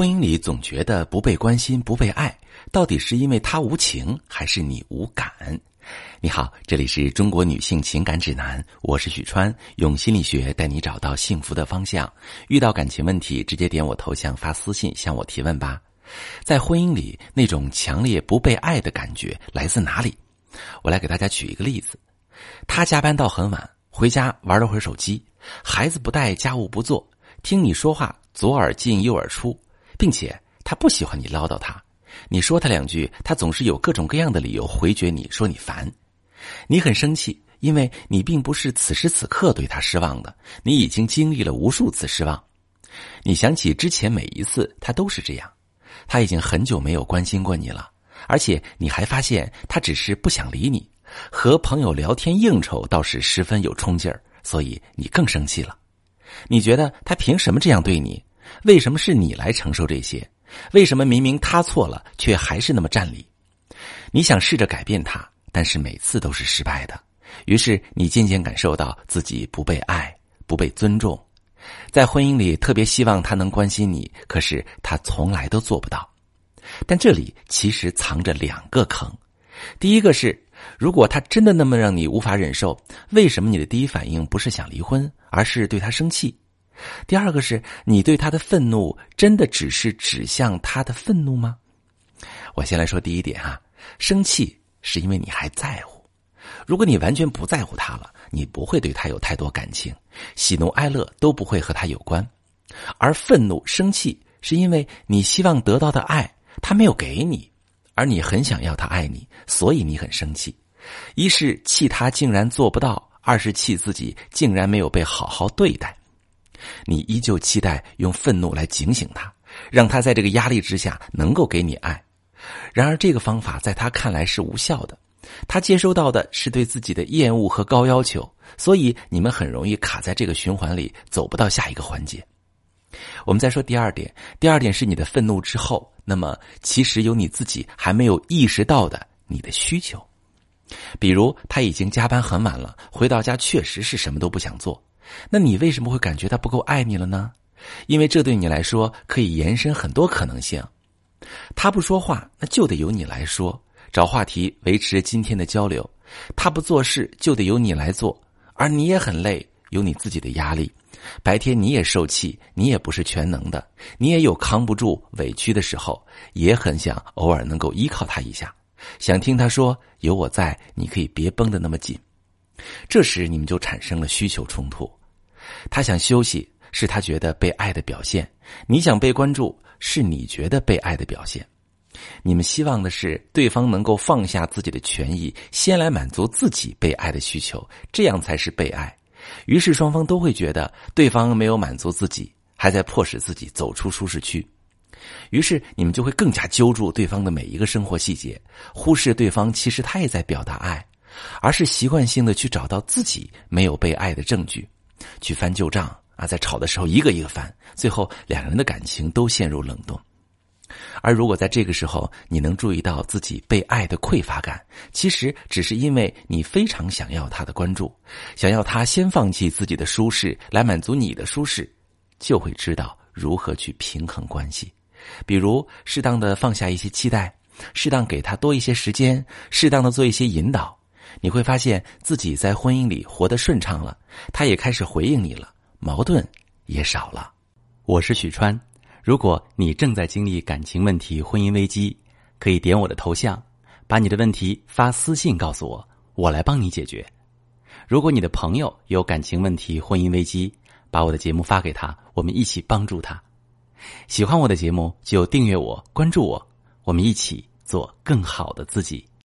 婚姻里总觉得不被关心、不被爱，到底是因为他无情，还是你无感？你好，这里是中国女性情感指南，我是许川，用心理学带你找到幸福的方向。遇到感情问题，直接点我头像发私信向我提问吧。在婚姻里，那种强烈不被爱的感觉来自哪里？我来给大家举一个例子：他加班到很晚，回家玩了会儿手机，孩子不带，家务不做，听你说话左耳进右耳出。并且他不喜欢你唠叨他，你说他两句，他总是有各种各样的理由回绝你，说你烦。你很生气，因为你并不是此时此刻对他失望的，你已经经历了无数次失望。你想起之前每一次，他都是这样，他已经很久没有关心过你了，而且你还发现他只是不想理你，和朋友聊天应酬倒是十分有冲劲儿，所以你更生气了。你觉得他凭什么这样对你？为什么是你来承受这些？为什么明明他错了，却还是那么占理？你想试着改变他，但是每次都是失败的。于是你渐渐感受到自己不被爱、不被尊重，在婚姻里特别希望他能关心你，可是他从来都做不到。但这里其实藏着两个坑。第一个是，如果他真的那么让你无法忍受，为什么你的第一反应不是想离婚，而是对他生气？第二个是你对他的愤怒，真的只是指向他的愤怒吗？我先来说第一点哈，生气是因为你还在乎。如果你完全不在乎他了，你不会对他有太多感情，喜怒哀乐都不会和他有关。而愤怒、生气是因为你希望得到的爱他没有给你，而你很想要他爱你，所以你很生气。一是气他竟然做不到，二是气自己竟然没有被好好对待。你依旧期待用愤怒来警醒他，让他在这个压力之下能够给你爱。然而，这个方法在他看来是无效的。他接收到的是对自己的厌恶和高要求，所以你们很容易卡在这个循环里，走不到下一个环节。我们再说第二点，第二点是你的愤怒之后，那么其实有你自己还没有意识到的你的需求，比如他已经加班很晚了，回到家确实是什么都不想做。那你为什么会感觉他不够爱你了呢？因为这对你来说可以延伸很多可能性。他不说话，那就得由你来说，找话题维持今天的交流；他不做事，就得由你来做。而你也很累，有你自己的压力。白天你也受气，你也不是全能的，你也有扛不住、委屈的时候，也很想偶尔能够依靠他一下，想听他说：“有我在，你可以别绷得那么紧。”这时你们就产生了需求冲突。他想休息，是他觉得被爱的表现；你想被关注，是你觉得被爱的表现。你们希望的是对方能够放下自己的权益，先来满足自己被爱的需求，这样才是被爱。于是双方都会觉得对方没有满足自己，还在迫使自己走出舒适区。于是你们就会更加揪住对方的每一个生活细节，忽视对方其实他也在表达爱，而是习惯性的去找到自己没有被爱的证据。去翻旧账啊，在吵的时候一个一个翻，最后两人的感情都陷入冷冻。而如果在这个时候你能注意到自己被爱的匮乏感，其实只是因为你非常想要他的关注，想要他先放弃自己的舒适来满足你的舒适，就会知道如何去平衡关系。比如适当的放下一些期待，适当给他多一些时间，适当的做一些引导。你会发现自己在婚姻里活得顺畅了，他也开始回应你了，矛盾也少了。我是许川，如果你正在经历感情问题、婚姻危机，可以点我的头像，把你的问题发私信告诉我，我来帮你解决。如果你的朋友有感情问题、婚姻危机，把我的节目发给他，我们一起帮助他。喜欢我的节目就订阅我、关注我，我们一起做更好的自己。